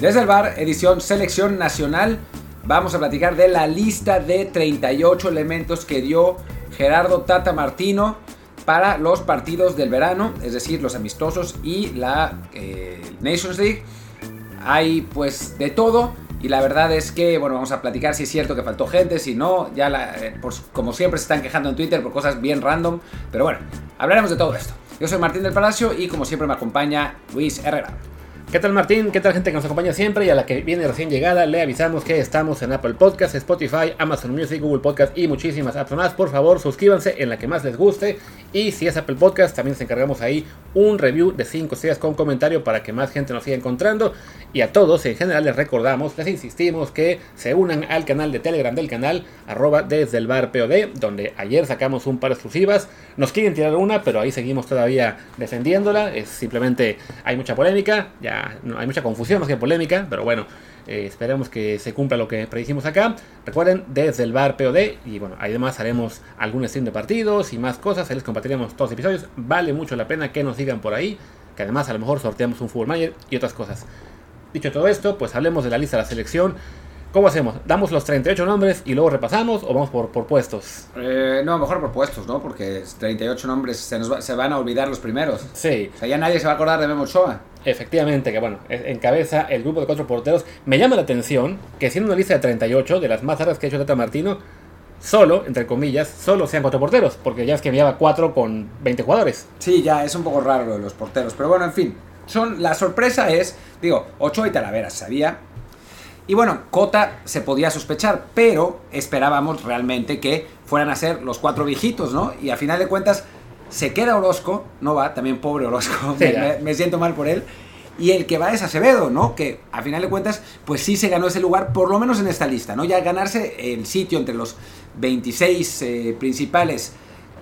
Desde el bar, edición Selección Nacional, vamos a platicar de la lista de 38 elementos que dio Gerardo Tata Martino para los partidos del verano, es decir, los amistosos y la eh, Nations League. Hay pues de todo y la verdad es que, bueno, vamos a platicar si es cierto que faltó gente, si no, ya la, eh, como siempre se están quejando en Twitter por cosas bien random, pero bueno, hablaremos de todo esto. Yo soy Martín del Palacio y como siempre me acompaña Luis Herrera. ¿Qué tal Martín? ¿Qué tal gente que nos acompaña siempre y a la que viene recién llegada? Le avisamos que estamos en Apple Podcasts, Spotify, Amazon Music, Google Podcast y muchísimas apps más. Por favor, suscríbanse en la que más les guste. Y si es Apple Podcast, también se encargamos ahí un review de 5 estrellas con comentario para que más gente nos siga encontrando. Y a todos en general les recordamos, les insistimos que se unan al canal de Telegram del canal, arroba desde el bar POD, donde ayer sacamos un par de exclusivas. Nos quieren tirar una, pero ahí seguimos todavía defendiéndola. Es simplemente hay mucha polémica, ya no, hay mucha confusión más que polémica, pero bueno, eh, esperemos que se cumpla lo que predijimos acá. Recuerden, desde el bar POD, y bueno, además haremos algún stream de partidos y más cosas, ahí les compartiremos todos los episodios. Vale mucho la pena que nos sigan por ahí, que además a lo mejor sorteamos un Full Manager y otras cosas. Dicho todo esto, pues hablemos de la lista de la selección. ¿Cómo hacemos? ¿Damos los 38 nombres y luego repasamos o vamos por, por puestos? Eh, no, mejor por puestos, ¿no? Porque 38 nombres se, nos se van a olvidar los primeros. Sí. O sea, ya nadie se va a acordar de Memo Ochoa. Efectivamente, que bueno, encabeza el grupo de cuatro porteros. Me llama la atención que siendo una lista de 38, de las más raras que ha hecho Tata Martino, solo, entre comillas, solo sean cuatro porteros, porque ya es que enviaba cuatro con 20 jugadores. Sí, ya es un poco raro lo de los porteros, pero bueno, en fin. Son, la sorpresa es, digo, Ochoa y Talavera sabía. Y bueno, Cota se podía sospechar, pero esperábamos realmente que fueran a ser los cuatro viejitos, ¿no? Y a final de cuentas, se queda Orozco, no va, también pobre Orozco, me, siento mal por él. Y el que va es Acevedo, ¿no? Que a final de cuentas, pues sí se ganó ese lugar, por lo menos en esta lista, ¿no? Ya ganarse el sitio entre los 26 eh, principales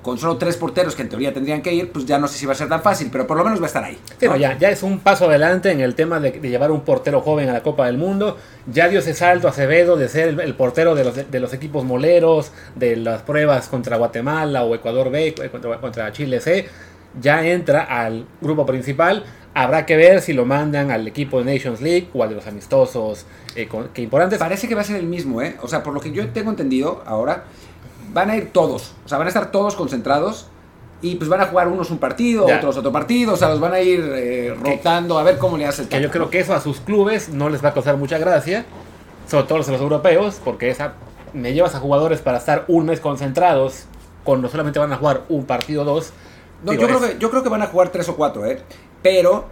con solo tres porteros que en teoría tendrían que ir, pues ya no sé si va a ser tan fácil, pero por lo menos va a estar ahí. Pero ya, ya es un paso adelante en el tema de, llevar un portero joven a la Copa del Mundo. Ya dio ese salto Acevedo de ser el, portero de los, de los, equipos moleros, de las pruebas contra Guatemala o Ecuador B, contra, contra Chile C. Ya entra al grupo principal. Habrá que ver si lo mandan al equipo de Nations League o al de los amistosos eh, que importantes. Parece que va a ser el mismo, ¿eh? O sea, por lo que yo tengo entendido ahora, van a ir todos, o sea, van a estar todos concentrados y pues van a jugar unos un partido, otros otro partido, o sea, los van a ir eh, rotando a ver cómo le hace el Que yo creo que eso a sus clubes no les va a causar mucha gracia, sobre todo a los europeos, porque esa me llevas a jugadores para estar un mes concentrados cuando solamente van a jugar un partido o dos. No, yo, creo que, yo creo que van a jugar tres o cuatro, ¿eh? Pero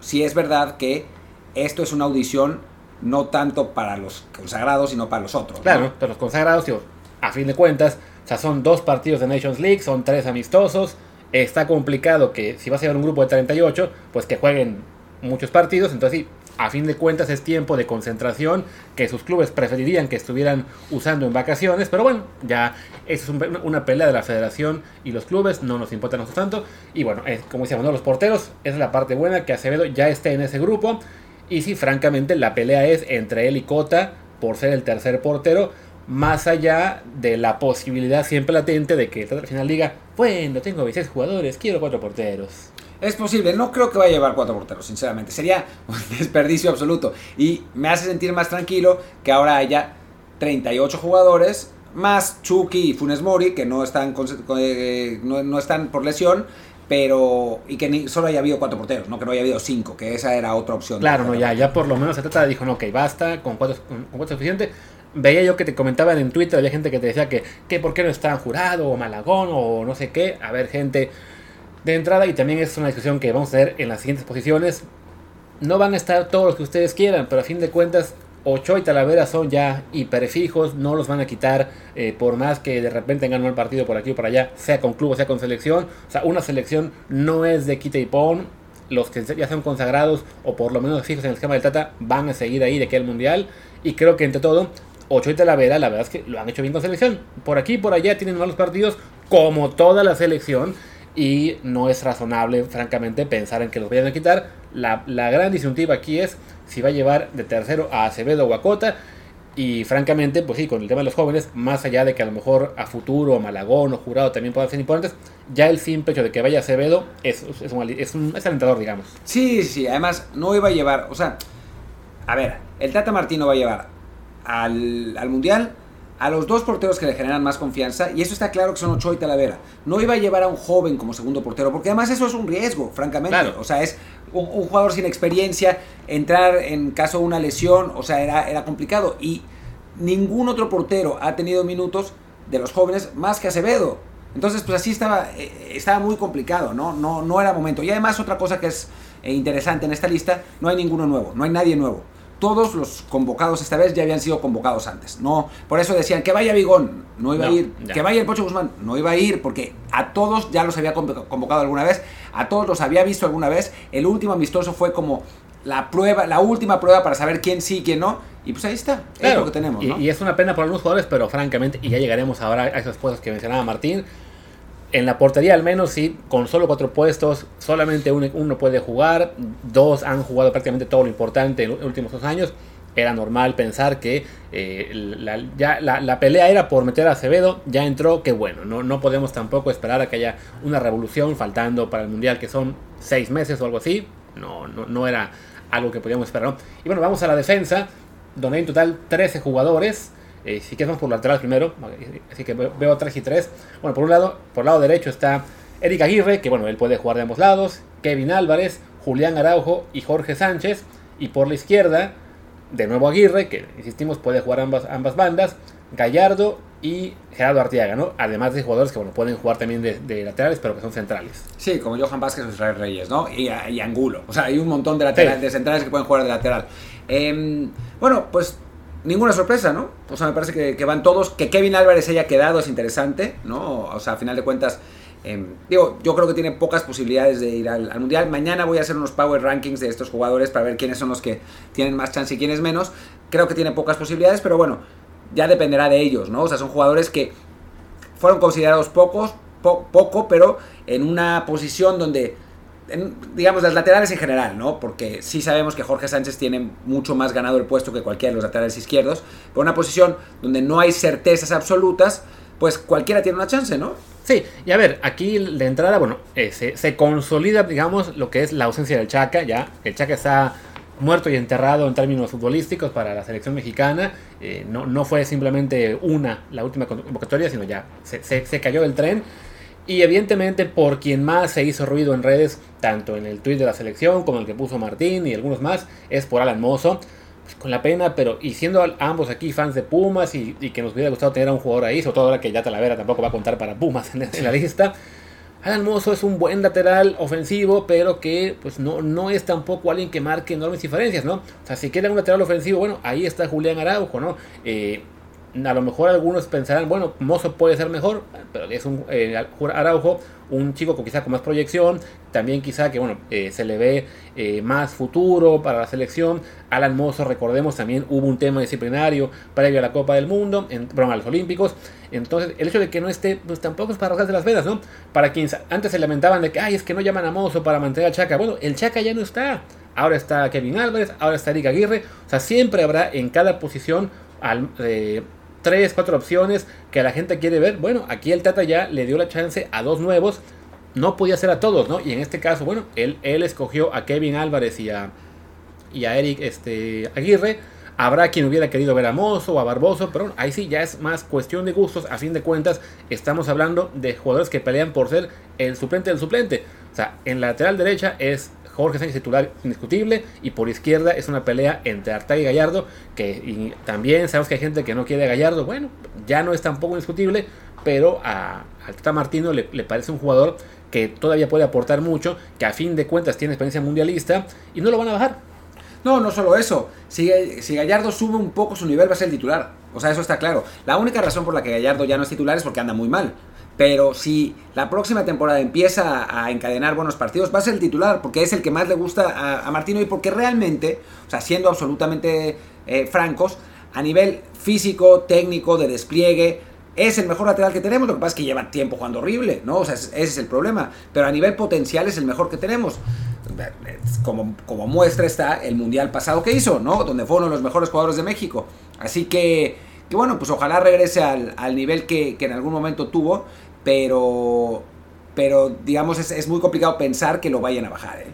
sí es verdad que esto es una audición no tanto para los consagrados, sino para los otros. Claro, para los consagrados, tío a fin de cuentas, son dos partidos de Nations League, son tres amistosos. Está complicado que si vas a llevar un grupo de 38, pues que jueguen muchos partidos. Entonces, sí, a fin de cuentas es tiempo de concentración que sus clubes preferirían que estuvieran usando en vacaciones. Pero bueno, ya es una pelea de la federación y los clubes, no nos importa nosotros tanto. Y bueno, es, como decíamos, ¿no? los porteros, es la parte buena que Acevedo ya esté en ese grupo. Y sí, francamente, la pelea es entre él y Cota por ser el tercer portero más allá de la posibilidad siempre latente de que el final diga, bueno, tengo 26 jugadores, quiero cuatro porteros. Es posible, no creo que vaya a llevar cuatro porteros, sinceramente. Sería un desperdicio absoluto. Y me hace sentir más tranquilo que ahora haya 38 jugadores, más Chucky y Funes Mori, que no están, eh, no, están por lesión, pero y que solo haya habido cuatro porteros, no que no haya habido cinco, que esa era otra opción. Claro, no, ya, ya por lo menos se trata dijo, no, ok, basta, con cuatro, con cuatro es suficiente veía yo que te comentaban en Twitter, había gente que te decía que, que por qué no está Jurado o Malagón o no sé qué. A ver, gente, de entrada, y también es una discusión que vamos a ver en las siguientes posiciones, no van a estar todos los que ustedes quieran, pero a fin de cuentas, Ocho y Talavera son ya hiperfijos, no los van a quitar eh, por más que de repente tengan un partido por aquí o por allá, sea con club o sea con selección. O sea, una selección no es de quita y pon. Los que ya son consagrados o por lo menos fijos en el esquema del Tata van a seguir ahí de aquí al Mundial. Y creo que entre todo, Ocho y Talavera, la verdad es que lo han hecho bien con selección. Por aquí y por allá tienen malos partidos, como toda la selección. Y no es razonable, francamente, pensar en que los vayan a quitar. La, gran disyuntiva aquí es si va a llevar de tercero a Acevedo o a Cota. Y francamente, pues sí, con el tema de los jóvenes, más allá de que a lo mejor a futuro, Malagón o Jurado también puedan ser importantes, ya el simple hecho de que vaya Acevedo es, es, un, es, un, es alentador, digamos. Sí, sí, además no iba a llevar, o sea, a ver, el Tata Martino va a llevar al, al Mundial a los dos porteros que le generan más confianza, y eso está claro que son Ochoa y Talavera. No iba a llevar a un joven como segundo portero, porque además eso es un riesgo, francamente. O sea, es un, jugador sin experiencia, entrar en caso de una lesión, o sea, era, era complicado. Y ningún otro portero ha tenido minutos de los jóvenes más que Acevedo. Entonces, pues así estaba, eh, estaba muy complicado, ¿no? ¿no? No era momento. Y además, otra cosa que es eh, interesante en esta lista, no hay ninguno nuevo, no hay nadie nuevo todos los convocados esta vez ya habían sido convocados antes. No, por eso decían que vaya Vigón, no iba a ir, que vaya el Pocho Guzmán, no iba a ir, porque a todos ya los había convocado alguna vez, a todos los había visto alguna vez. El último amistoso fue como la prueba, la última prueba para saber quién sí y quién no. Y pues ahí está, es lo que tenemos. Y, es una pena por algunos jugadores, pero francamente, y ya llegaremos ahora a esas cosas que mencionaba Martín. En la portería al menos sí, con solo cuatro puestos, solamente uno, puede jugar, dos han jugado prácticamente todo lo importante en los últimos dos años. Era normal pensar que eh, la, pelea era por meter a Acevedo, ya entró, qué bueno, no, no podemos tampoco esperar a que haya una revolución faltando para el Mundial que son seis meses o algo así, no, no, no era algo que podíamos esperar. Y bueno, vamos a la defensa, donde hay en total 13 jugadores, eh, si quieres vamos por lateral primero, así que veo 3 y 3. Bueno, por un lado, por el lado derecho está Eric Aguirre, que bueno, él puede jugar de ambos lados, Kevin Álvarez, Julián Araujo y Jorge Sánchez. Y por la izquierda, de nuevo Aguirre, que insistimos puede jugar ambas, ambas bandas, Gallardo y Gerardo Artiaga, ¿no? Además de jugadores que bueno, pueden jugar también de, laterales, pero que son centrales. Sí, como Johan Vázquez o Israel Reyes, ¿no? Y, Angulo. O sea, hay un montón de, laterales, de centrales que pueden jugar de lateral. Em, bueno, pues ninguna sorpresa, ¿no? O sea, me parece que, van todos. Que Kevin Álvarez haya quedado es interesante, ¿no? O sea, a final de cuentas, em, digo, yo creo que tiene pocas posibilidades de ir al, Mundial. Mañana voy a hacer unos Power Rankings de estos jugadores para ver quiénes son los que tienen más chance y quiénes menos. Creo que tiene pocas posibilidades, pero bueno, ya dependerá de ellos, ¿no? O sea, son jugadores que fueron considerados pocos, poco, pero en una posición donde digamos, las laterales en general, ¿no? Porque sí sabemos que Jorge Sánchez tiene mucho más ganado el puesto que cualquiera de los laterales izquierdos. Pero una posición donde no hay certezas absolutas, pues cualquiera tiene una chance, ¿no? Sí, y a ver, aquí de entrada, bueno, eh, se, consolida, digamos, lo que es la ausencia del Chaca, ya. El Chaca está muerto y enterrado en términos futbolísticos para la selección mexicana. Eh, no, no fue simplemente una, la última convocatoria, sino ya se, se cayó del tren. Y evidentemente por quien más se hizo ruido en redes, tanto en el tweet de la selección como el que puso Martín y algunos más, es por Alan Mozo. Pues con la pena, pero y siendo ambos aquí fans de Pumas y, que nos hubiera gustado tener a un jugador ahí, sobre todo ahora que ya Talavera tampoco va a contar para Pumas en, la lista. Alan Mozo es un buen lateral ofensivo, pero que pues no, no es tampoco alguien que marque enormes diferencias, ¿no? O sea, si quieren un lateral ofensivo, bueno, ahí está Julián Araujo, ¿no? Eh, a lo mejor algunos pensarán, bueno, Mozo puede ser mejor, pero es un eh, Araujo, un chico con quizá con más proyección, también quizá que bueno, eh, se le ve eh, más futuro para la selección. Alan Mozo, recordemos, también hubo un tema disciplinario previo a la Copa del Mundo, en, a los Olímpicos. Entonces, el hecho de que no esté, pues tampoco es para rasgarse las venas, ¿no? Para quienes antes se lamentaban de que, ay, es que no llaman a Mozo para mantener al Chaca. Bueno, el Chaca ya no está. Ahora está Kevin Álvarez, ahora está Eric Aguirre. O sea, siempre habrá en cada posición al, tres, cuatro opciones que la gente quiere ver. Bueno, aquí el Tata ya le dio la chance a dos nuevos. No podía ser a todos, ¿no? Y en este caso, bueno, él, él escogió a Kevin Álvarez y a, y a Eric este, Aguirre. Habrá quien hubiera querido ver a Mozo o a Barboso, pero ahí sí ya es más cuestión de gustos. A fin de cuentas, estamos hablando de jugadores que pelean por ser el suplente del suplente. O sea, en la lateral derecha es Jorge Sánchez titular indiscutible y por izquierda es una pelea entre Artag y Gallardo que también sabemos que hay gente que no quiere a Gallardo, bueno, ya no es tampoco indiscutible, pero a, Tata Martino le, parece un jugador que todavía puede aportar mucho, que a fin de cuentas tiene experiencia mundialista y no lo van a bajar. No, no solo eso. Si, si, Gallardo sube un poco su nivel, va a ser el titular. O sea, eso está claro. La única razón por la que Gallardo ya no es titular es porque anda muy mal. Pero si la próxima temporada empieza a encadenar buenos partidos, va a ser el titular, porque es el que más le gusta a, Martino y porque realmente, o sea, siendo absolutamente eh, francos, a nivel físico, técnico, de despliegue, es el mejor lateral que tenemos. Lo que pasa es que lleva tiempo jugando horrible, ¿no? O sea, ese es el problema. Pero a nivel potencial es el mejor que tenemos. Como, como muestra está el mundial pasado que hizo, ¿no? Donde fue uno de los mejores jugadores de México. Así que, que bueno, pues ojalá regrese al, al nivel que, que en algún momento tuvo pero, pero digamos, es, muy complicado pensar que lo vayan a bajar. ¿eh?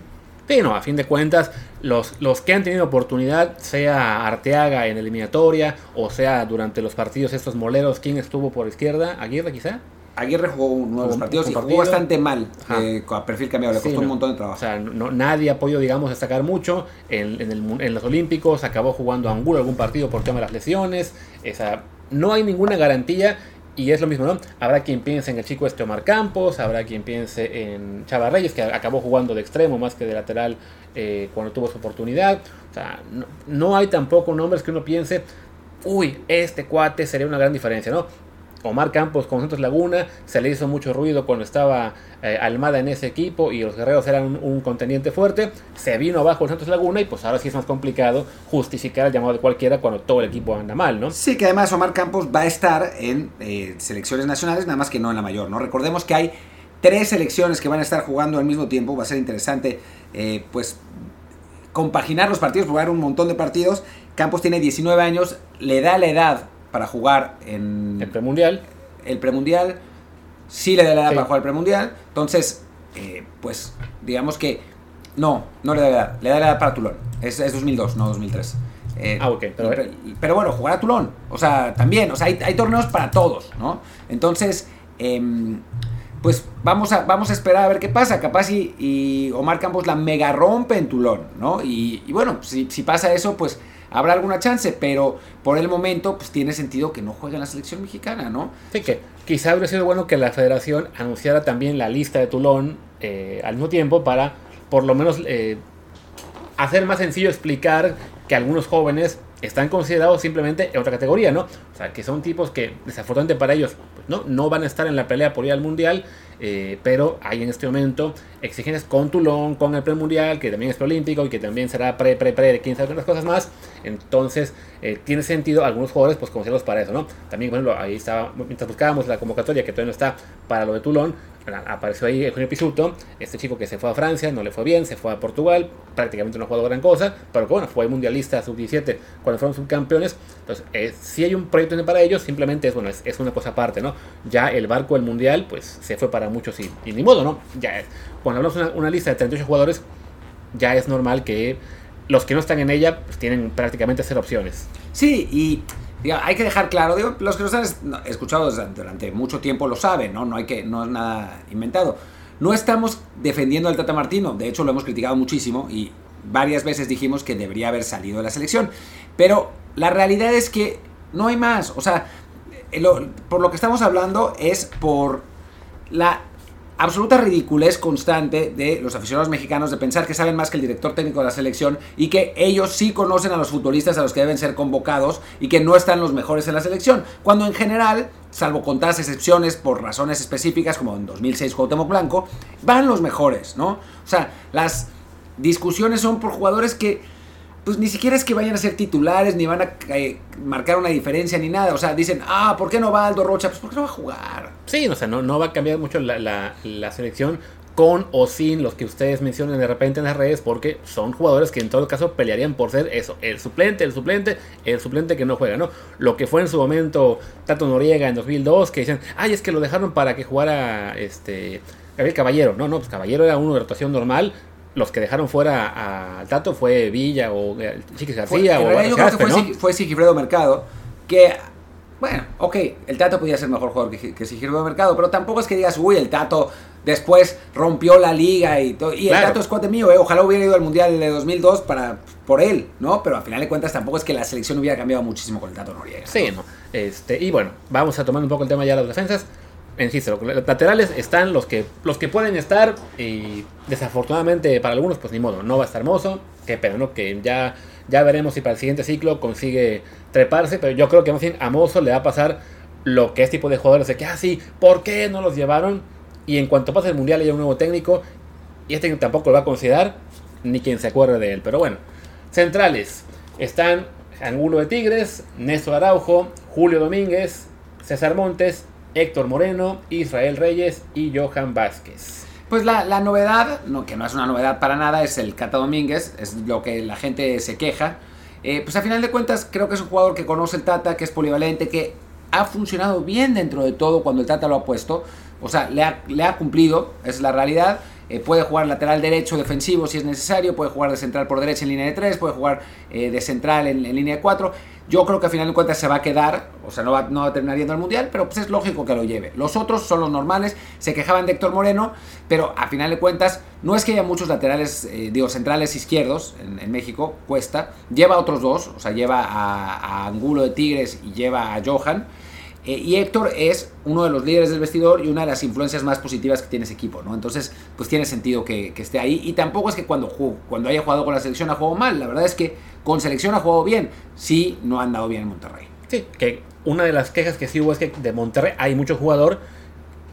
Sí, no, a fin de cuentas, los, los que han tenido oportunidad, sea Arteaga en eliminatoria o sea durante los partidos estos moleros, ¿quién estuvo por izquierda? ¿Aguirre quizá? Aguirre jugó nuevos Un- partidos un y jugó bastante mal, eh, a perfil cambiado, le Sí, costó un no. montón de trabajo. O sea, no- nadie ha podido, digamos, destacar mucho. En, en el en los Olímpicos acabó jugando Angulo algún partido por tema de las lesiones. Esa, no hay ninguna garantía. Y es lo mismo, ¿no? Habrá quien piense en el chico este Omar Campos, habrá quien piense en Chava Reyes, que acabó jugando de extremo más que de lateral eh, cuando tuvo su oportunidad. O sea, no, no hay tampoco nombres que uno piense, uy, este cuate sería una gran diferencia, ¿no? Omar Campos con Santos Laguna, se le hizo mucho ruido cuando estaba eh, Almada en ese equipo y los guerreros eran un, un contendiente fuerte, se vino abajo el Santos Laguna y pues ahora sí es más complicado justificar el llamado de cualquiera cuando todo el equipo anda mal, ¿no? Sí, que además Omar Campos va a estar en eh, selecciones nacionales, nada más que no en la mayor, ¿no? Recordemos que hay tres selecciones que van a estar jugando al mismo tiempo, va a ser interesante, eh, pues, compaginar los partidos, jugar un montón de partidos. Campos tiene 19 años, le da la edad para jugar en El premundial, el premundial, sí le da la edad Sí. para jugar el premundial, entonces, eh, pues, digamos que no, no le da la edad, le da la edad para Tulón, es, es 2002, no 2003. Eh, Ah, ok, pero- pero, pero bueno, jugar a Tulón, o sea, también, o sea, hay, hay torneos para todos, ¿no? Entonces, em, pues vamos a, vamos a esperar a ver qué pasa, capaz y, y Omar Campos la mega rompe en Tulón, ¿no? Y, y bueno, si, si pasa eso, pues habrá alguna chance, pero por el momento, pues tiene sentido que no juegue en la selección mexicana, ¿no? sí que quizá habría sido bueno que la federación anunciara también la lista de Tulón eh, al mismo tiempo para por lo menos eh, hacer más sencillo explicar que algunos jóvenes están considerados simplemente en otra categoría, ¿no? O sea, que son tipos que desafortunadamente para ellos pues, ¿no? no van a estar en la pelea por ir al mundial, eh, pero hay en este momento exigencias con Tulón, con el premundial, que también es preolímpico y que también será pre, pre, pre, quién sabe cuántas cosas más. Entonces, eh, tiene sentido algunos jugadores pues considerarlos para eso, ¿no? También, ejemplo, ahí estaba, mientras buscábamos la convocatoria, que todavía no está para lo de Tulón, apareció ahí Eugenio Pisuto, este chico que se fue a Francia, no le fue bien, se fue a Portugal, prácticamente no ha jugado gran cosa, pero bueno, fue mundialista sub-17 cuando fueron subcampeones. Entonces, eh, si hay un proyecto para ellos, simplemente es bueno, es, una cosa aparte, ¿no? Ya el barco del mundial, pues se fue para muchos y, ni modo, ¿no? Ya, cuando hablamos de una, una lista de 38 jugadores, ya es normal que los que no están en ella pues, tienen prácticamente cero opciones. Sí, y hay que dejar claro, digo, los que nos han escuchado durante mucho tiempo lo saben, ¿no? No, hay que, no es nada inventado. No estamos defendiendo al Tata Martino, de hecho lo hemos criticado muchísimo y varias veces dijimos que debería haber salido de la selección, pero la realidad es que no hay más, o sea, eh, por lo que estamos hablando es por la absoluta ridiculez constante de los aficionados mexicanos de pensar que saben más que el director técnico de la selección y que ellos sí conocen a los futbolistas a los que deben ser convocados y que no están los mejores en la selección. Cuando en general, salvo contadas excepciones por razones específicas, como en 2006 Cuauhtémoc Blanco, van los mejores, ¿no? O sea, las discusiones son por jugadores que pues ni siquiera es que vayan a ser titulares, ni van a eh, marcar una diferencia, ni nada. O sea, dicen, ah, ¿por qué no va Aldo Rocha? Pues porque no va a jugar. Sí, o sea, no, no va a cambiar mucho la, la- la selección con o sin los que ustedes mencionen de repente en las redes, porque son jugadores que en todo caso pelearían por ser eso, el suplente, el suplente, el suplente que no juega, ¿no? Lo que fue en su momento Tato Noriega en 2002, que dicen, ay, es que lo dejaron para que jugara este Gabriel Caballero. No, no, pues Caballero era uno de rotación normal. Los que dejaron fuera a Tato fue Villa o eh, Chiquis Fue- García en o yo creo que Gaspe, fue, ¿no? Sig- fue Sigifredo Mercado, que, bueno, ok, el Tato podía ser mejor jugador que, que Sigifredo Mercado, pero tampoco es que digas, uy, el Tato después rompió la liga y todo. Y Claro. el Tato es cuate mío, eh, ojalá hubiera ido al Mundial de 2002 para, por él, ¿no? Pero al final de cuentas tampoco es que la selección hubiera cambiado muchísimo con el Tato Noriega. Sí, no. Este, y bueno, vamos a tomar un poco el tema ya de las defensas. Insisto, los laterales están los que, los que pueden estar y desafortunadamente para algunos pues ni modo, no va a estar Mozo, que pero no, que ya, ya veremos si para el siguiente ciclo consigue treparse, pero yo creo que más bien a Mozo le va a pasar lo que es tipo de jugadores de que, ah, sí, ¿por qué no los llevaron? Y en cuanto pase el Mundial haya un nuevo técnico, y este tampoco lo va a considerar, ni quien se acuerde de él, pero bueno. Centrales, están Angulo de Tigres, Néstor Araujo, Julio Domínguez, César Montes, Héctor Moreno, Israel Reyes y Johan Vázquez. Pues la, la novedad, no, que no es una novedad para nada, es el Cata Domínguez, es lo que la gente se queja. Eh, pues a final de cuentas creo que es un jugador que conoce el Tata, que es polivalente, que ha funcionado bien dentro de todo cuando el Tata lo ha puesto. O sea, le ha, le ha cumplido, es la realidad. Eh, puede jugar lateral derecho defensivo si es necesario, puede jugar de central por derecha en línea de 3, puede jugar eh, de central en, línea de 4. Yo creo que al final de cuentas se va a quedar, o sea, no va, no va a terminar yendo al Mundial, pero pues es lógico que lo lleve. Los otros son los normales, se quejaban de Héctor Moreno, pero a final de cuentas no es que haya muchos laterales, eh, digo, centrales izquierdos en, México, cuesta. Lleva otros dos, o sea, lleva a, a Angulo de Tigres y lleva a Johan. Eh, y Héctor es uno de los líderes del vestidor y una de las influencias más positivas que tiene ese equipo, ¿no? Entonces, pues tiene sentido que, esté ahí. Y tampoco es que cuando, jugó, cuando haya jugado con la selección ha jugado mal. La verdad es que con selección ha jugado bien. Sí, no ha andado bien en Monterrey. Sí, que una de las quejas que sí hubo es que de Monterrey hay mucho jugador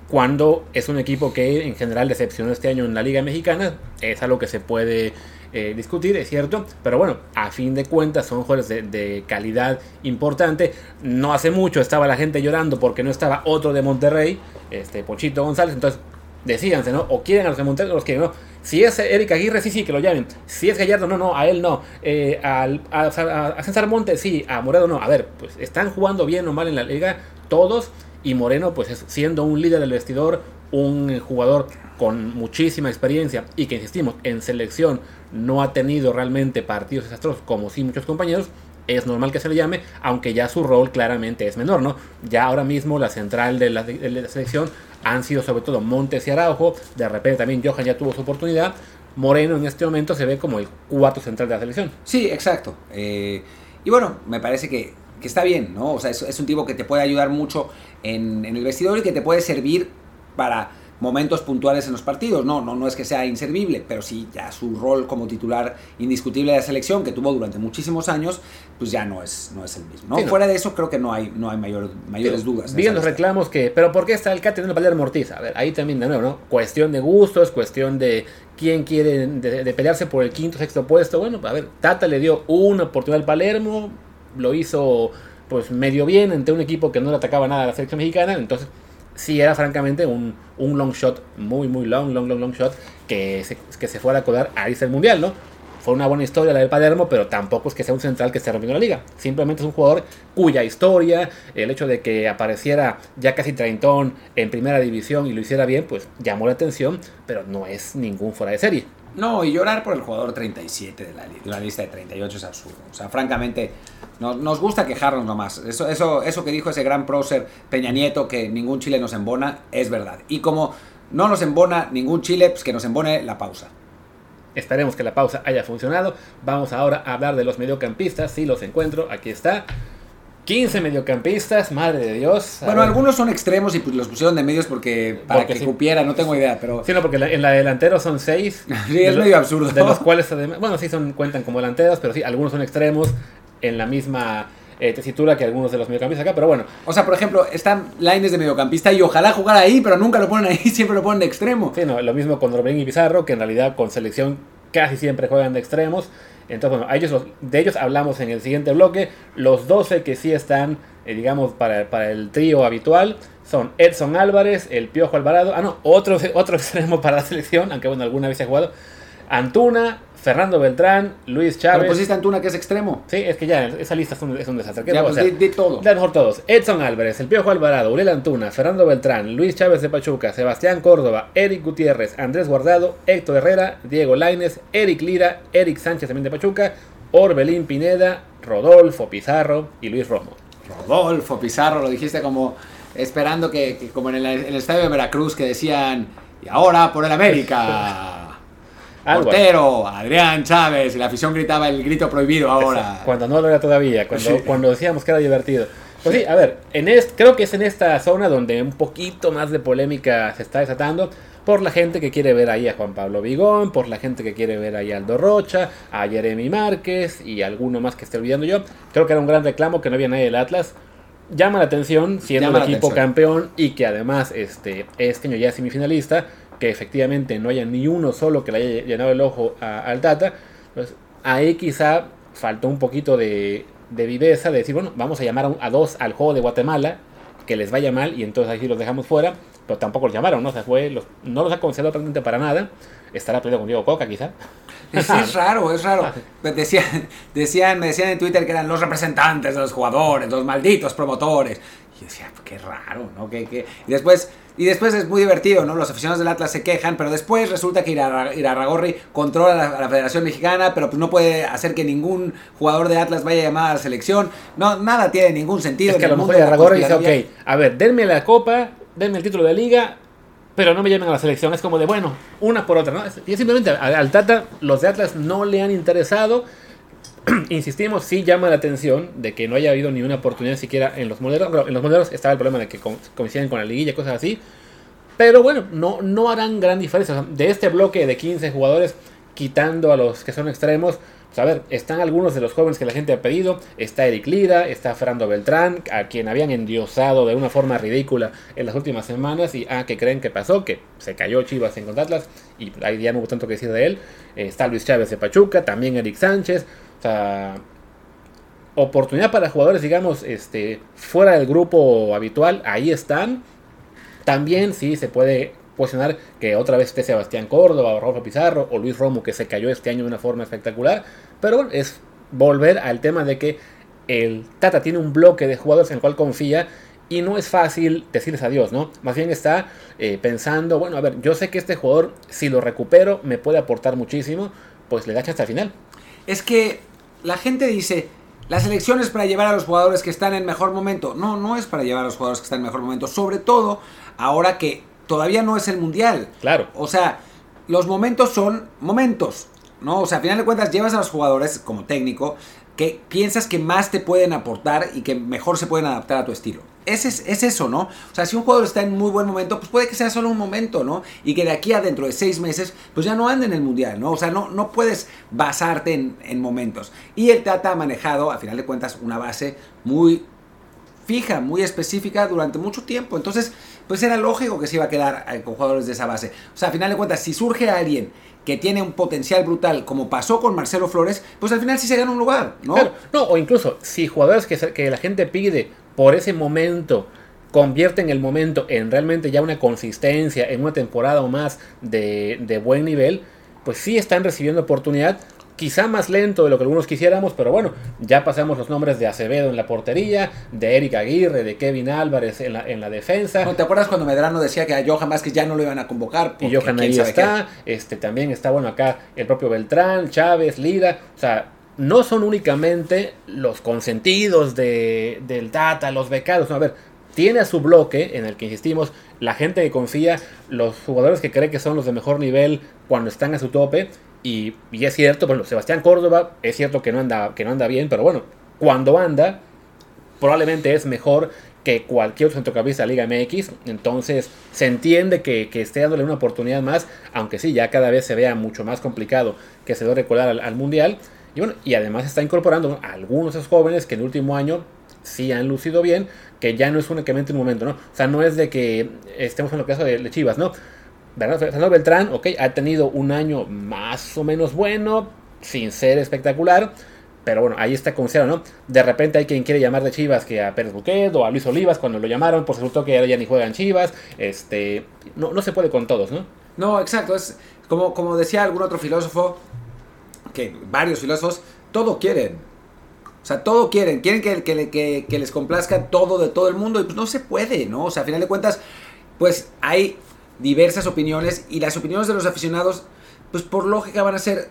cuando es un equipo que en general decepcionó este año en la Liga Mexicana. Es algo que se puede eh, discutir, es cierto, pero bueno, a fin de cuentas son jugadores de, calidad importante. No hace mucho estaba la gente llorando porque no estaba otro de Monterrey, este Pochito González, entonces decíanse, ¿no? O quieren a los de Monterrey o los quieren, no. Si es Eric Aguirre, sí, sí, que lo llamen. Si es Gallardo, no, no, a él no. Eh, al, a, a, César Montes, sí, a Moreno no. A ver, pues están jugando bien o mal en la liga todos y Moreno, pues es, siendo un líder del vestidor, un jugador con muchísima experiencia y que insistimos en selección no ha tenido realmente partidos desastrosos como sí muchos compañeros, es normal que se le llame, aunque ya su rol claramente es menor, ¿no? Ya ahora mismo la central de la, de la selección han sido sobre todo Montes y Araujo, de repente también Johan ya tuvo su oportunidad, Moreno en este momento se ve como el cuarto central de la selección. Sí, exacto. Eh, y bueno, me parece que, que, está bien, ¿no? O sea, es, es, un tipo que te puede ayudar mucho en, en el vestidor y que te puede servir para momentos puntuales en los partidos. No, no, no es que sea inservible, pero sí ya su rol como titular indiscutible de la selección que tuvo durante muchísimos años, pues ya no es, no es el mismo. ¿no? Sí, no. Fuera de eso creo que no hay, no hay mayor, mayores dudas. Bien los reclamos que, pero ¿por qué está el Cate en el Palermo Ortiz? A ver, ahí también de nuevo, ¿no? Cuestión de gustos, cuestión de quién quiere de, de pelearse por el quinto, sexto puesto. Bueno, a ver, Tata le dio una oportunidad al Palermo, lo hizo pues medio bien ante un equipo que no le atacaba nada a la selección mexicana, entonces sí era francamente un, un long shot, muy, muy long, long, long, long shot, que se, que se fuera a colar a irse al mundial, ¿no? Fue una buena historia la del Palermo, pero tampoco es que sea un central que esté rompiendo la liga. Simplemente es un jugador cuya historia, el hecho de que apareciera ya casi treintón en primera división y lo hiciera bien, pues llamó la atención, pero no es ningún fuera de serie. No, y llorar por el jugador 37 de la, de lista de 38 es absurdo. O sea, francamente, nos, nos, gusta quejarnos nomás. Eso, eso, eso que dijo ese gran prócer Peña Nieto, que ningún chile nos embona, es verdad. Y como no nos embona ningún chile, pues que nos embone la pausa. Esperemos que la pausa haya funcionado. Vamos ahora a hablar de los mediocampistas. Si los encuentro, aquí está. 15 mediocampistas, madre de Dios. Bueno, ver. algunos son extremos y pues los pusieron de medios porque para porque que sí. cupiera, no tengo idea, pero... Sí, no, porque en la delantera son 6. sí, es medio absurdo. De los cuales, bueno, sí son, cuentan como delanteros, pero sí, algunos son extremos en la misma eh, tesitura que algunos de los mediocampistas acá, pero bueno. O sea, por ejemplo, están Lines de mediocampista y ojalá jugar ahí, pero nunca lo ponen ahí, siempre lo ponen de extremo. Sí, no, lo mismo con Robin y Pizarro, que en realidad con selección casi siempre juegan de extremos. Entonces, bueno, de ellos hablamos en el siguiente bloque. Los 12 que sí están, eh, digamos, para, para el trío habitual son Edson Álvarez, el Piojo Alvarado. Ah, no, otro, extremo para la selección, aunque bueno, alguna vez ha jugado. Antuna, Fernando Beltrán, Luis Chávez. Pero pusiste Antuna que es extremo. Sí, es que ya esa lista es un, es un desastre. ¿Qué ya, pues de, de, todo. Ya mejor todos. Edson Álvarez, el Piojo Alvarado, Uriel Antuna, Fernando Beltrán, Luis Chávez de Pachuca, Sebastián Córdoba, Eric Gutiérrez, Andrés Guardado, Héctor Herrera, Diego Laines, Eric Lira, Eric Sánchez también de Pachuca, Orbelín Pineda, Rodolfo Pizarro y Luis Romo. Rodolfo Pizarro, lo dijiste como esperando que, que como en el, en el estadio de Veracruz que decían, y ahora por el América. Portero, Adrián Chávez, y la afición gritaba el grito prohibido ahora. Cuando no lo era todavía, cuando, sí. cuando decíamos que era divertido. Pues sí, a ver, en este, creo que es en esta zona donde un poquito más de polémica se está desatando por la gente que quiere ver ahí a Juan Pablo Vigón, por la gente que quiere ver ahí a Aldo Rocha, a Jeremy Márquez y alguno más que esté olvidando yo. Creo que era un gran reclamo que no había nadie del Atlas. Llama la atención siendo el equipo atención. campeón y que además este, este año ya es semifinalista que efectivamente no haya ni uno solo que le haya llenado el ojo al Tata, pues ahí quizá faltó un poquito de, de viveza de decir, bueno, vamos a llamar a, a, dos al juego de Guatemala, que les vaya mal y entonces ahí los dejamos fuera, pero tampoco los llamaron, ¿no? O sea, fue, no los ha considerado para nada, estará peleado con Diego Coca quizá. Es, raro, es raro. Decían, decían, me decían en Twitter que eran los representantes de los jugadores, los malditos promotores. Y yo decía, qué raro, ¿no? Que, que... Y después Y después es muy divertido, ¿no? Los aficionados del Atlas se quejan, pero después resulta que Irarragorri controla la, la, Federación Mexicana, pero pues no puede hacer que ningún jugador de Atlas vaya a llamar a la selección. No, nada tiene ningún sentido. Es que a lo mejor Irarragorri dice, ok, a ver, denme la copa, denme el título de liga, pero no me llamen a la selección. Es como de, bueno, una por otra, ¿no? Y simplemente al Tata, los de Atlas no le han interesado. Insistimos, sí llama la atención de que no haya habido ni una oportunidad siquiera en los modelos. En los modelos estaba el problema de que coinciden con la liguilla, cosas así. Pero bueno, no, no harán gran diferencia. de este bloque de 15 jugadores, quitando a los que son extremos, pues a ver, están algunos de los jóvenes que la gente ha pedido. Está Eric Lira, está Fernando Beltrán, a quien habían endiosado de una forma ridícula en las últimas semanas. Y ah, que creen que pasó, que se cayó Chivas en Atlas y ahí ya no hubo tanto que decir de él. está Luis Chávez de Pachuca, también Eric Sánchez. O oportunidad para jugadores, digamos, este, fuera del grupo habitual, ahí están. También sí se puede posicionar que otra vez esté Sebastián Córdoba o Rafa Pizarro o Luis Romo que se cayó este año de una forma espectacular. Pero bueno, es volver al tema de que el Tata tiene un bloque de jugadores en el cual confía y no es fácil decirles adiós, ¿no? Más bien está eh, pensando, bueno, a ver, yo sé que este jugador, si lo recupero, me puede aportar muchísimo, pues le da hasta el final. Es que la gente dice, la selección es para llevar a los jugadores que están en mejor momento. No, no es para llevar a los jugadores que están en mejor momento, sobre todo ahora que todavía no es el mundial. Claro. O sea, los momentos son momentos, ¿no? O sea, a final de cuentas llevas a los jugadores como técnico que piensas que más te pueden aportar y que mejor se pueden adaptar a tu estilo. Es, es, eso, ¿no? O sea, si un jugador está en muy buen momento, pues puede que sea solo un momento, ¿no? Y que de aquí a dentro de seis meses, pues ya no ande en el mundial, ¿no? O sea, no, no puedes basarte en, en momentos. Y el Tata ha manejado, a final de cuentas, una base muy fija, muy específica durante mucho tiempo. Entonces, pues era lógico que se iba a quedar eh, con jugadores de esa base. O sea, a final de cuentas, si surge alguien que tiene un potencial brutal, como pasó con Marcelo Flores, pues al final sí se gana un lugar, ¿no? no, o incluso si jugadores que, que la gente pide por ese momento convierten el momento en realmente ya una consistencia, en una temporada o más de, de buen nivel, pues sí están recibiendo oportunidad quizá más lento de lo que algunos quisiéramos, pero bueno, ya pasamos los nombres de Acevedo en la portería, de Eric Aguirre, de Kevin Álvarez en la, en la defensa. ¿No te acuerdas cuando Medrano decía que a Johan Vázquez ya no lo iban a convocar? Y Johan ahí está, este, también está bueno acá el propio Beltrán, Chávez, Lira, o sea, no son únicamente los consentidos de, del Tata, los becados, a ver, tiene a su bloque en el que insistimos, la gente que confía, los jugadores que cree que son los de mejor nivel cuando están a su tope y, es cierto, bueno, Sebastián Córdoba es cierto que no, anda, que no anda bien, pero bueno, cuando anda, probablemente es mejor que cualquier otro centrocampista de Liga MX. Entonces se entiende que, esté dándole una oportunidad más, aunque sí, ya cada vez se vea mucho más complicado que se debe colar al, Mundial. Y bueno, y además está incorporando a algunos de esos jóvenes que en el último año sí han lucido bien, que ya no es únicamente un momento, ¿no? O sea, no es de que estemos en el caso de Chivas, ¿no? Fernando Beltrán, ok, ha tenido un año más o menos bueno, sin ser espectacular. Pero bueno, ahí está considerado, ¿no? De repente hay quien quiere llamar de Chivas que a Pérez Buquet o a Luis Olivas cuando lo llamaron, por resultó que ya ni juegan Chivas. Este, no, no se puede con todos, ¿no? No, exacto. Es como, como decía algún otro filósofo, que varios filósofos, todo quieren. O sea, todo quieren. Quieren que, que, que les complazca todo de todo el mundo y pues no se puede, ¿no? O sea, a final de cuentas, pues hay diversas opiniones y las opiniones de los aficionados, pues por lógica van a ser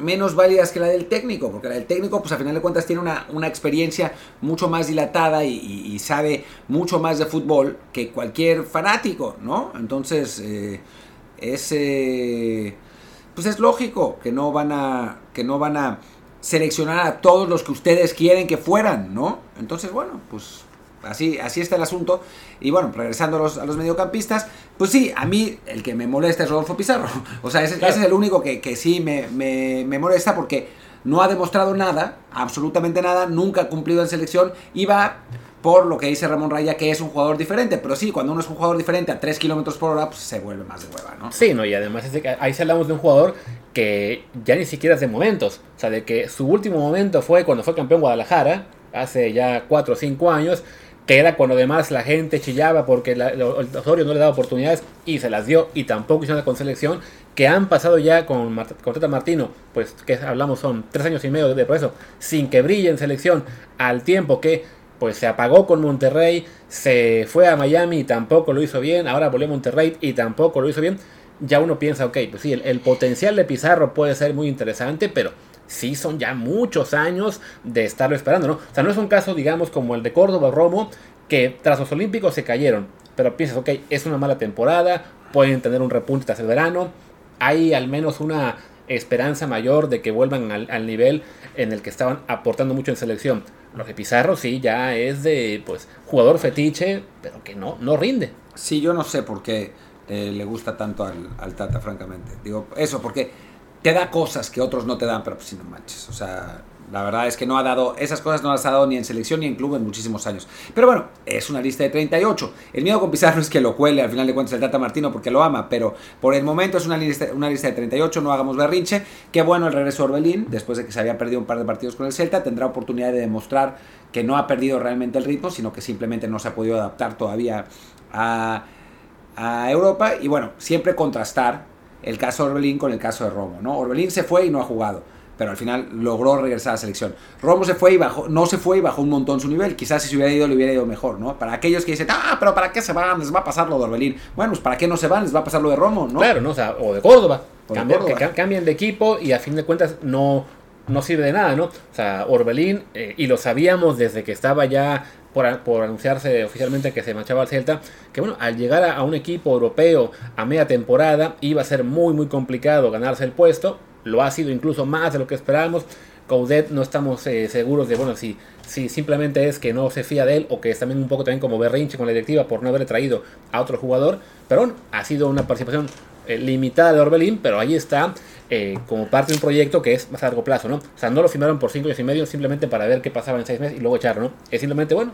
menos válidas que la del técnico, porque la del técnico, pues a final de cuentas tiene una, una experiencia mucho más dilatada y, sabe mucho más de fútbol que cualquier fanático, ¿no? Entonces, eh, es, eh, pues es lógico que no van a, que no van a seleccionar a todos los que ustedes quieren que fueran, ¿no? Entonces, bueno, pues Así, así está el asunto. Y bueno, regresando a los, a los mediocampistas, pues sí, a mí el que me molesta es Rodolfo Pizarro. O sea, ese, es el único que, que sí me, me, me, molesta porque no ha demostrado nada, absolutamente nada, nunca ha cumplido en selección y va por lo que dice Ramón Raya, que es un jugador diferente. Pero sí, cuando uno es un jugador diferente a 3 kilómetros por hora, pues se vuelve más de hueva, ¿no? Sí, no, y además ahí se hablamos de un jugador que ya ni siquiera es de momentos. O sea, de que su último momento fue cuando fue campeón Guadalajara, hace ya 4 o 5 años que era cuando además la gente chillaba porque el Osorio no le daba oportunidades y se las dio y tampoco hizo nada con selección, que han pasado ya con, Tata Martino, pues que hablamos son tres años y medio de proceso, sin que brille en selección, al tiempo que pues se apagó con Monterrey, se fue a Miami y tampoco lo hizo bien, ahora volvió a Monterrey y tampoco lo hizo bien, ya uno piensa, ok, pues sí, el potencial de Pizarro puede ser muy interesante, pero sí son ya muchos años de estarlo esperando, ¿no? O sea, no es un caso, digamos, como el de Córdoba Romo, que tras los Olímpicos se cayeron, pero piensas, ok, es una mala temporada, pueden tener un repunte tras el verano, hay al menos una esperanza mayor de que vuelvan al, al nivel en el que estaban aportando mucho en selección. Lo de Pizarro sí ya es de pues jugador fetiche, pero que no, no rinde. Sí, yo no sé por qué eh, le gusta tanto al, al, Tata, francamente. Digo, eso, porque te da cosas que otros no te dan, pero pues si no manches. O sea, la verdad es que no ha dado, esas cosas no las ha dado ni en selección ni en club en muchísimos años. Pero bueno, es una lista de 38. El miedo con Pizarro es que lo cuele al final de cuentas el Tata Martino porque lo ama, pero por el momento es una lista, una lista de 38, no hagamos berrinche. Qué bueno el regreso de Orbelín, después de que se había perdido un par de partidos con el Celta, tendrá oportunidad de demostrar que no ha perdido realmente el ritmo, sino que simplemente no se ha podido adaptar todavía a, a Europa. Y bueno, siempre contrastar el caso de Orbelín con el caso de Romo, ¿no? Orbelín se fue y no ha jugado pero al final logró regresar a la selección. Romo se fue y bajó, no se fue y bajó un montón su nivel. Quizás si se hubiera ido le hubiera ido mejor, ¿no? Para aquellos que dicen, ah, pero ¿para qué se van? Les va a pasar lo de Orbelín. Bueno, pues ¿para qué no se van? Les va a pasar lo de Romo, ¿no? Claro, ¿no? O, sea, o de Córdoba. O de Córdoba. Que cambien de equipo y a fin de cuentas no, no sirve de nada, ¿no? O sea, Orbelín, eh, y lo sabíamos desde que estaba ya por, por, anunciarse oficialmente que se marchaba al Celta, que bueno, al llegar a, a, un equipo europeo a media temporada iba a ser muy muy complicado ganarse el puesto, lo ha sido incluso más de lo que esperábamos, Coudet no estamos eh, seguros de, bueno, si, si simplemente es que no se fía de él o que es también un poco también como berrinche con la directiva por no haberle traído a otro jugador, pero bueno, ha sido una participación eh, limitada de Orbelín, pero ahí está eh, como parte de un proyecto que es más a largo plazo, ¿no? O sea, no lo firmaron por cinco años y medio simplemente para ver qué pasaba en seis meses y luego echarlo, ¿no? Es simplemente, bueno,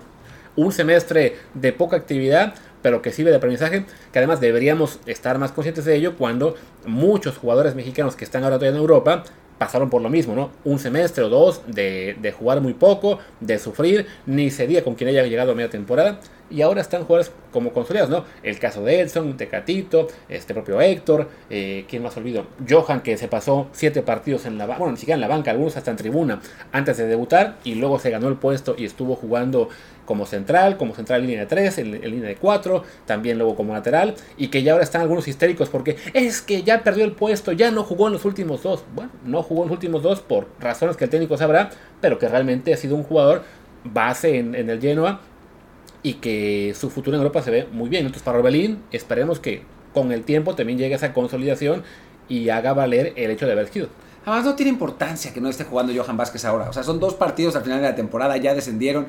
un semestre de poca actividad, pero que sirve de aprendizaje, que además deberíamos estar más conscientes de ello cuando muchos jugadores mexicanos que están ahora todavía en Europa pasaron por lo mismo, ¿no? Un semestre o dos de, de, jugar muy poco, de sufrir, ni sería con quien haya llegado a media temporada, y ahora están jugadores como consolidados, ¿no? El caso de Edson, de Catito, este propio Héctor, eh, ¿quién más olvido? Johan, que se pasó siete partidos en la banca, bueno, ni siquiera en la banca, algunos hasta en tribuna, antes de debutar, y luego se ganó el puesto y estuvo jugando como central, como central en línea de 3, en, línea de 4, también luego como lateral, y que ya ahora están algunos histéricos porque es que ya perdió el puesto, ya no jugó en los últimos dos. Bueno, no jugó en los últimos dos por razones que el técnico sabrá, pero que realmente ha sido un jugador base en, en el Genoa y que su futuro en Europa se ve muy bien. Entonces para Orbelín esperemos que con el tiempo también llegue esa consolidación y haga valer el hecho de haber sido. Además no tiene importancia que no esté jugando Johan Vázquez ahora. O sea, son dos partidos al final de la temporada, ya descendieron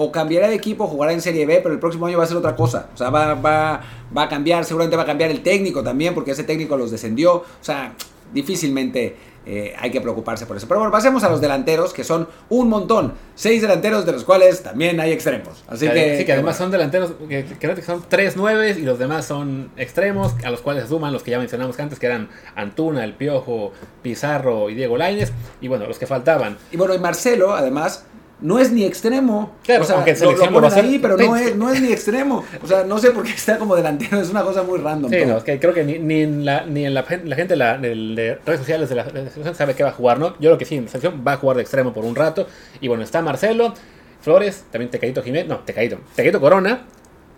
o cambiará de equipo, jugará en Serie B, pero el próximo año va a ser otra cosa. O sea, va, va, va a cambiar, seguramente va a cambiar el técnico también, porque ese técnico los descendió. O sea, difícilmente eh, hay que preocuparse por eso. Pero bueno, pasemos a los delanteros, que son un montón. Seis delanteros, de los cuales también hay extremos. Así que, sí, que además son delanteros, que, creo que son tres nueves y los demás son extremos, a los cuales se suman los que ya mencionamos antes, que eran Antuna, El Piojo, Pizarro y Diego Lainez. Y bueno, los que faltaban. Y bueno, y Marcelo, además, no es ni extremo. Claro, o sea, aunque lo, lo ponen ahí, pero no es, no es ni extremo. O sea, no sé por qué está como delantero, es una cosa muy random. Sí, no, es que creo que ni, ni en la, ni en la, la gente de, la, de, de, redes sociales de la, de la selección sabe que va a jugar, ¿no? Yo lo que sí, en la selección va a jugar de extremo por un rato. Y bueno, está Marcelo, Flores, también Tecadito Jiménez, no, Tecadito, Tecadito Corona,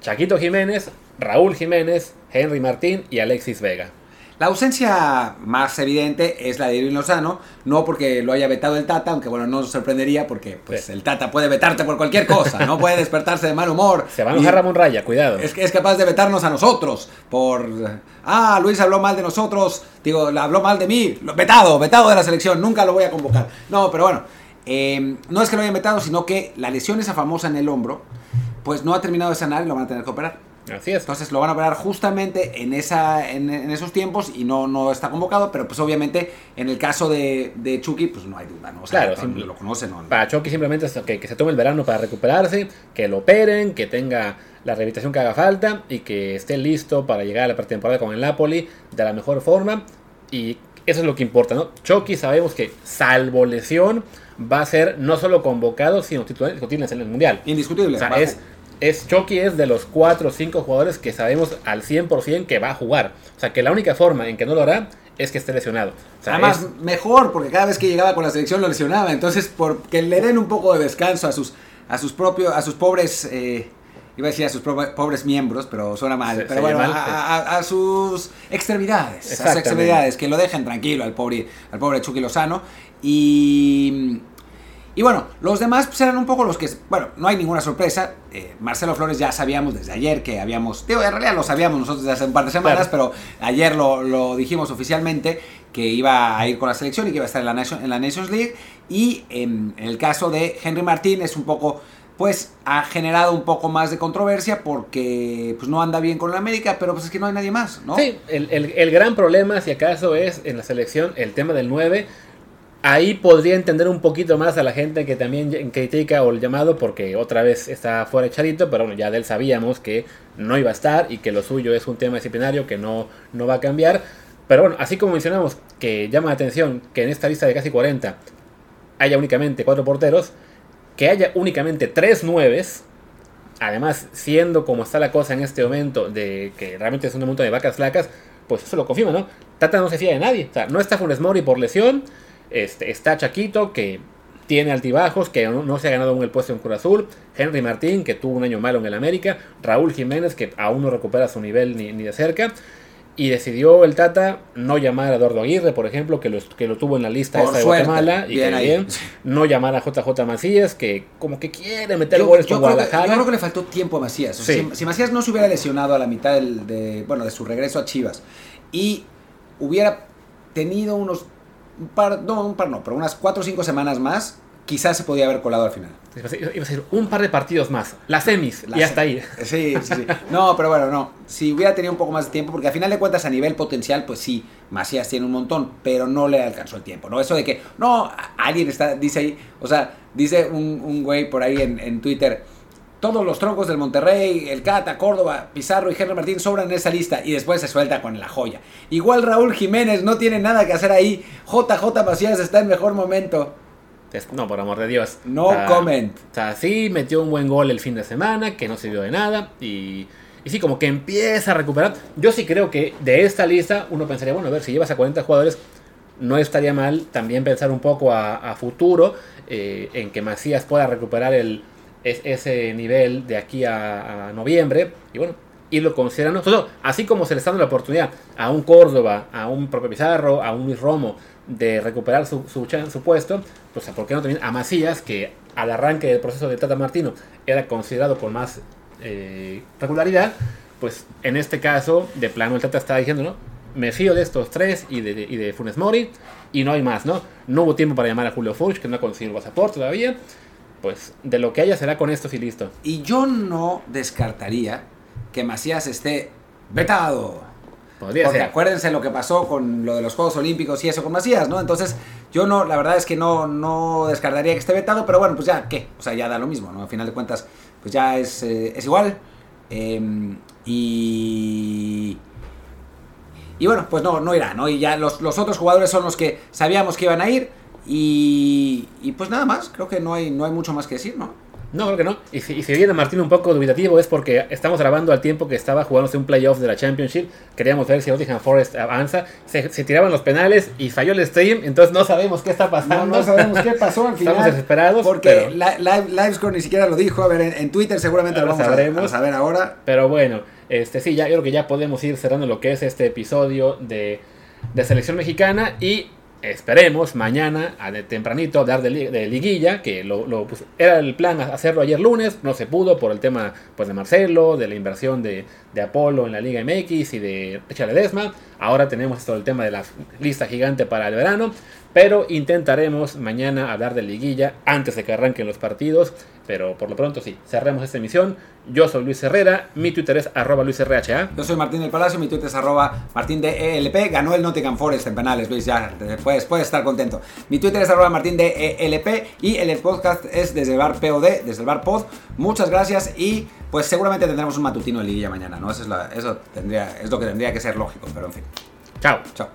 Chaquito Jiménez, Raúl Jiménez, Henry Martín y Alexis Vega. La ausencia más evidente es la de Irving Lozano, no porque lo haya vetado el Tata, aunque bueno, no nos sorprendería porque pues sí. el Tata puede vetarte por cualquier cosa, no puede despertarse de mal humor. Se va a enojar Ramón Raya, cuidado. Es, es capaz de vetarnos a nosotros por... Ah, Luis habló mal de nosotros, digo, habló mal de mí, vetado, vetado de la selección, nunca lo voy a convocar. No, pero bueno, eh, no es que lo hayan vetado, sino que la lesión esa famosa en el hombro, pues no ha terminado de sanar y lo van a tener que operar. Así es. Entonces lo van a operar justamente en, esa, en, en, esos tiempos y no, no está convocado, pero pues obviamente en el caso de, de Chucky, pues no hay duda, ¿no? O sea, claro, lo conocen. ¿no? Para Chucky simplemente es que, que, se tome el verano para recuperarse, que lo operen, que tenga la rehabilitación que haga falta y que esté listo para llegar a la pretemporada con el Napoli de la mejor forma. Y eso es lo que importa, ¿no? Chucky sabemos que, salvo lesión, va a ser no solo convocado, sino titular en el Mundial. Indiscutible. O sea, es es Chucky es de los 4 o 5 jugadores que sabemos al 100% que va a jugar. O sea, que la única forma en que no lo hará es que esté lesionado. O sea, Además, es... mejor, porque cada vez que llegaba con la selección lo lesionaba. Entonces, porque le den un poco de descanso a sus, a sus propios, a sus pobres, eh, iba a decir a sus pobres miembros, pero suena mal, Se- pero se bueno, mal, a, a- a sus extremidades, a sus extremidades, que lo dejen tranquilo al pobre, al pobre Chucky Lozano. Y, y bueno, los demás pues, eran un poco los que, bueno, no hay ninguna sorpresa. Eh, Marcelo Flores ya sabíamos desde ayer que habíamos, digo, en realidad lo sabíamos nosotros desde hace un par de semanas, pero ayer lo, lo dijimos oficialmente que iba a ir con la selección y que iba a estar en la, Nation- en la Nations League. Y en, el caso de Henry Martín es un poco, pues ha generado un poco más de controversia porque pues no anda bien con la América, pero pues es que no hay nadie más, ¿no? Sí, el, el- el gran problema, si acaso, es en la selección el tema del 9. Ahí podría entender un poquito más a la gente que también critica o el llamado porque otra vez está fuera de Charito, pero bueno, ya de él sabíamos que no iba a estar y que lo suyo es un tema disciplinario que no, no va a cambiar. Pero bueno, así como mencionamos que llama la atención que en esta lista de casi 40 haya únicamente cuatro porteros, que haya únicamente tres nueves, además siendo como está la cosa en este momento de que realmente es un momento de vacas flacas, pues eso lo confirma, ¿no? Tata no se fía de nadie, o sea, no está Funes Mori por lesión, este, está Chaquito que tiene altibajos, que no, no se ha ganado aún el puesto en Cruz Azul, Henry Martín que tuvo un año malo en el América, Raúl Jiménez que aún no recupera su nivel ni, ni de cerca, y decidió el Tata no llamar a Eduardo Aguirre, por ejemplo, que lo, que lo tuvo en la lista esta de suerte. Guatemala, y Bien que bien, no llamar a JJ Macías, que como que quiere meter goles con creo que, Guadalajara. yo creo que le faltó tiempo a Macías. O sea, Sí. si, si Macías no se hubiera lesionado a la mitad del- de, bueno, de su regreso a Chivas y hubiera tenido unos un par, no, un par no, pero unas cuatro o cinco semanas más, quizás se podía haber colado al final. Iba a ser un par de partidos más. Las semis. La y hasta se- ahí. Sí, sí, sí. No, pero bueno, no. Si hubiera tenido un poco más de tiempo, porque al final de cuentas a nivel potencial, pues sí, Macías tiene un montón, pero no le alcanzó el tiempo, ¿no? Eso de que, no, alguien está, dice ahí, o sea, dice un, un güey por ahí en, en Twitter, todos los troncos del Monterrey, el Cata, Córdoba, Pizarro y Henry Martín sobran en esa lista y después se suelta con la joya. Igual Raúl Jiménez no tiene nada que hacer ahí, JJ Macías está en mejor momento. No, por amor de Dios. No O sea, comment. O sea, sí, metió un buen gol el fin de semana, que no sirvió de nada. Y, y sí, como que empieza a recuperar. Yo sí creo que de esta lista uno pensaría, bueno, a ver, si llevas a 40 jugadores, no estaría mal también pensar un poco a, a futuro eh, en que Macías pueda recuperar el, es- ese nivel de aquí a, noviembre. Y bueno, irlo considerando. Todo, así como se le está dando la oportunidad a un Córdoba, a un propio Pizarro, a un Luis Romo de recuperar su, su puesto, pues ¿por qué no también a Macías, que al arranque del proceso de Tata Martino era considerado con más eh, regularidad? Pues en este caso, de plano, el Tata está diciendo, ¿no? Me fío de estos tres y de, y de Funes Mori y no hay más, ¿no? No hubo tiempo para llamar a Julio Furch, que no ha conseguido el pasaporte todavía. Pues de lo que haya será con estos y listo. Y yo no descartaría que Macías esté vetado. Podría Porque ser. acuérdense lo que pasó con lo de los Juegos Olímpicos y eso con Macías, ¿no? Entonces, yo no, la verdad es que no, no descartaría que esté vetado, pero bueno, pues ya, ¿qué? O sea, ya da lo mismo, ¿no? Al final de cuentas, pues ya es, eh, es igual. Eh, y. Y bueno, pues no, no irá, ¿no? Y ya los, los otros jugadores son los que sabíamos que iban a ir. Y, y pues nada más, creo que no hay, no hay mucho más que decir, ¿no? No, creo que no. Y si, y si viene Martín un poco dubitativo es porque estamos grabando al tiempo que estaba jugándose un playoff de la Championship. Queríamos ver si Nottingham Forest avanza. Se, se tiraban los penales y falló el stream, entonces no sabemos qué está pasando. No, no sabemos qué pasó al final. Estamos desesperados. Porque pero, Li- Live, Livescore ni siquiera lo dijo. A ver, en, en Twitter seguramente lo a- sabremos. a, saber ahora. pero bueno, este sí, ya yo creo que ya podemos ir cerrando lo que es este episodio de, de selección mexicana y esperemos mañana a de tempranito hablar de, li- de liguilla, que lo, lo, pues, era el plan hacerlo ayer lunes, no se pudo por el tema pues de Marcelo, de la inversión de, de Apolo en la Liga MX y de Richa Ledesma. Ahora tenemos todo el tema de la lista gigante para el verano, pero intentaremos mañana hablar de liguilla antes de que arranquen los partidos. Pero por lo pronto sí, cerremos esta emisión. Yo soy Luis Herrera, mi Twitter es arroba luisrha. Yo soy Martín del Palacio, mi Twitter es arroba Martín de ELP. Ganó el Nottingham Forest en penales, Luis, ya puedes, puedes estar contento. Mi Twitter es arroba Martín de ELP y el podcast es desde el bar POD, desde el bar Pod. Muchas gracias y pues seguramente tendremos un matutino de liguilla mañana, ¿no? Eso, es, la- eso tendría, es lo que tendría que ser lógico, pero en fin. Chao. Chao.